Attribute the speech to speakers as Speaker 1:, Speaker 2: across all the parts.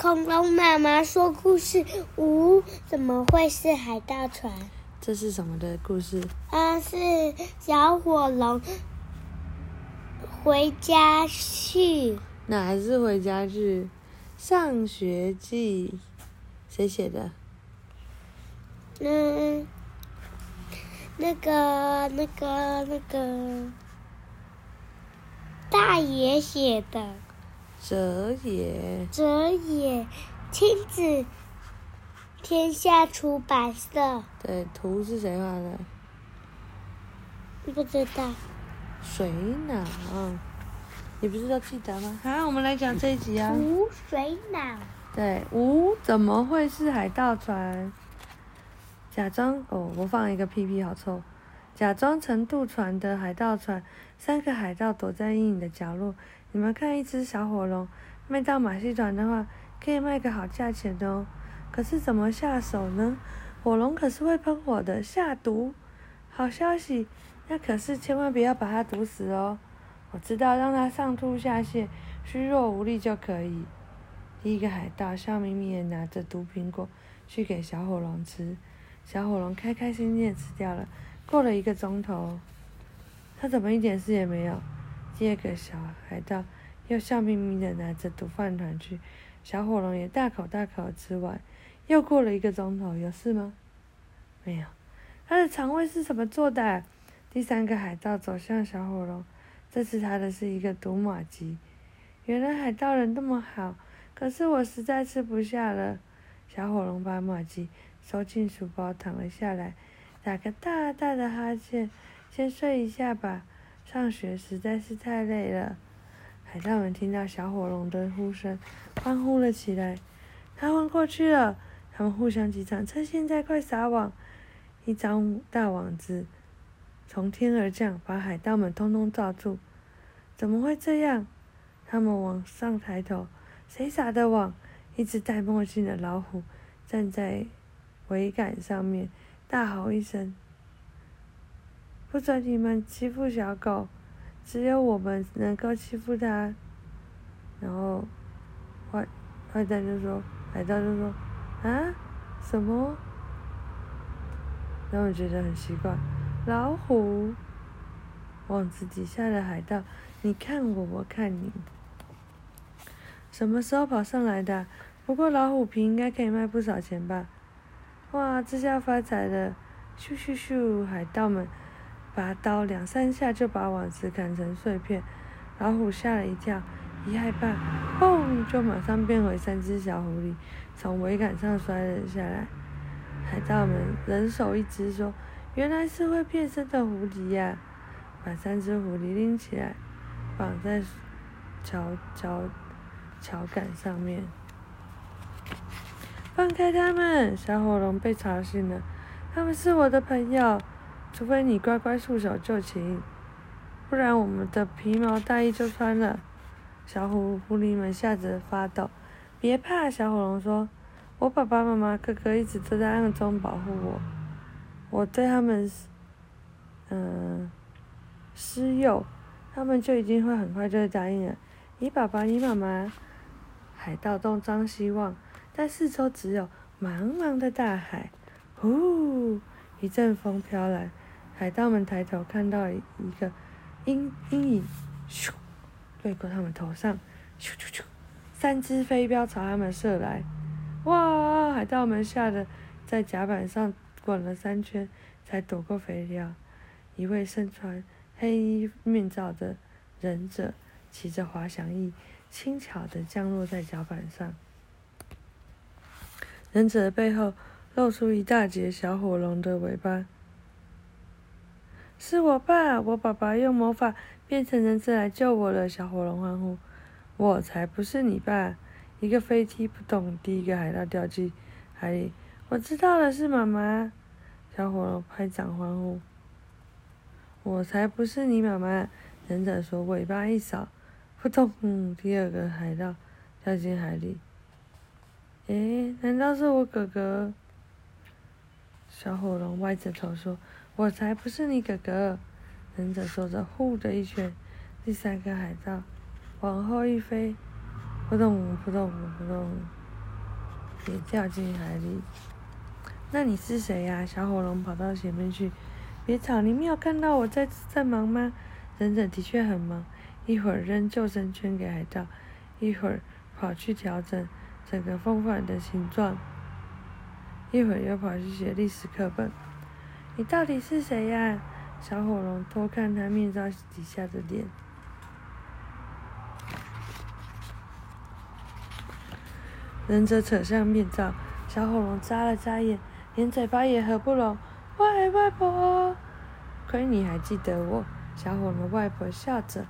Speaker 1: 恐龙妈妈说故事，呜，怎么会是海盗船？
Speaker 2: 这是什么的故事？
Speaker 1: 啊，是小火龙回家去。
Speaker 2: 哪是回家去？上学记，谁写的？
Speaker 1: 嗯，那个、那个、那个大爷写的。
Speaker 2: 哲也，
Speaker 1: 哲也，亲子天下出版社。
Speaker 2: 对，图是谁画的？
Speaker 1: 不知道。
Speaker 2: 水脑，你不是都记得吗？好，我们来讲这一集啊。
Speaker 1: 无水脑。
Speaker 2: 对，无怎么会是海盗船？假装哦，我放一个屁屁，好臭。假装成渡船的海盗船，三个海盗躲在阴影的角落。你们看，一只小火龙卖到马戏团的话，可以卖个好价钱哦。可是怎么下手呢？火龙可是会喷火的，下毒。好消息，那可是千万不要把它毒死哦。我知道，让它上吐下泻、虚弱无力就可以。第一个海盗笑眯眯地拿着毒苹果去给小火龙吃，小火龙开开心心地吃掉了。过了一个钟头，他怎么一点事也没有？第二个小海盗又笑眯眯的拿着毒饭团去，小火龙也大口大口吃完。又过了一个钟头，有事吗？没有。他的肠胃是怎么做的？第三个海盗走向小火龙，这次他的是一个毒马鸡。原来海盗人那么好，可是我实在吃不下了。小火龙把马鸡收进书包，躺了下来，打个大大的哈欠，先睡一下吧。上学实在是太累了，海盗们听到小火龙的呼声，欢呼了起来。他昏过去了，他们互相击掌，趁现在快撒网！一张大网子从天而降，把海盗们通通罩住。怎么会这样？他们往上抬头，谁撒的网？一只戴墨镜的老虎站在桅杆上面，大吼一声。不准你们欺负小狗，只有我们能够欺负它。然后，坏坏蛋就说：“海盗就说，啊，什么？”让我觉得很奇怪。老虎，网子底下的海盗，你看我，我看你。什么时候跑上来的？不过老虎皮应该可以卖不少钱吧？哇，这下发财了！咻咻咻，海盗们。拔刀两三下就把网子砍成碎片，老虎吓了一跳，一害怕，砰，就马上变回三只小狐狸，从桅杆上摔了下来。海盗们人手一只，说：“原来是会变身的狐狸呀！”把三只狐狸拎起来，绑在桥桥桥杆上面。放开他们！小火龙被吵醒了，他们是我的朋友。除非你乖乖束手就擒，不然我们的皮毛大衣就穿了。小狐狐狸们吓得发抖。别怕，小火龙说：“我爸爸妈妈、哥哥一直都在暗中保护我，我对他们，嗯，施诱，他们就一定会很快就会答应了。”你爸爸，你妈妈，海盗东张西望，但四周只有茫茫的大海。呼，一阵风飘来。海盗们抬头看到一个阴阴影，咻，掠过他们头上，咻咻咻，三只飞镖朝他们射来，哇！海盗们吓得在甲板上滚了三圈，才躲过飞镖。一位身穿黑衣面罩的忍者骑着滑翔翼，轻巧地降落在甲板上。忍者的背后露出一大截小火龙的尾巴。是我爸，我爸爸用魔法变成忍者来救我了。小火龙欢呼：“我才不是你爸！”一个飞踢不动，第一个海盗掉进海里。我知道了，是妈妈。小火龙拍掌欢呼：“我才不是你妈妈！”忍者说：“尾巴一扫，扑通！”，第二个海盗掉进海里。诶，难道是我哥哥？小火龙歪着头说。我才不是你哥哥！忍者说着，呼的一拳，第三个海盗往后一飞，扑通扑通扑通，也掉进海里。那你是谁呀？小火龙跑到前面去，别吵！你没有看到我在在忙吗？忍者的确很忙，一会儿扔救生圈给海盗，一会儿跑去调整整个风帆的形状，一会儿又跑去写历史课本。你到底是谁呀？小火龙偷看他面罩底下的脸。忍者扯上面罩，小火龙眨了眨眼。连嘴巴也合不拢，喂，外婆，亏你还记得我。小火龙外婆笑着，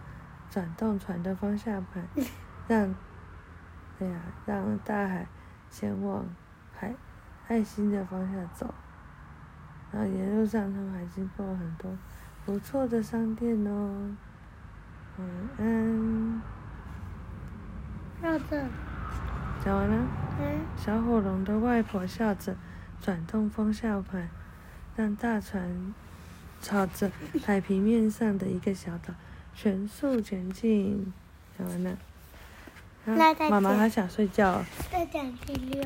Speaker 2: 转动船的方向盘，让，哎呀，让大海前往海爱心的方向走。然后沿路上，他们还经过很多不错的商店哦。晚安。
Speaker 1: 笑着。
Speaker 2: 讲完了。
Speaker 1: 嗯。
Speaker 2: 小火龙的外婆笑着。转动方向盘，让大船朝着海平面上的一个小岛全速前进。讲完了。妈妈还想睡觉。
Speaker 1: 再讲第六。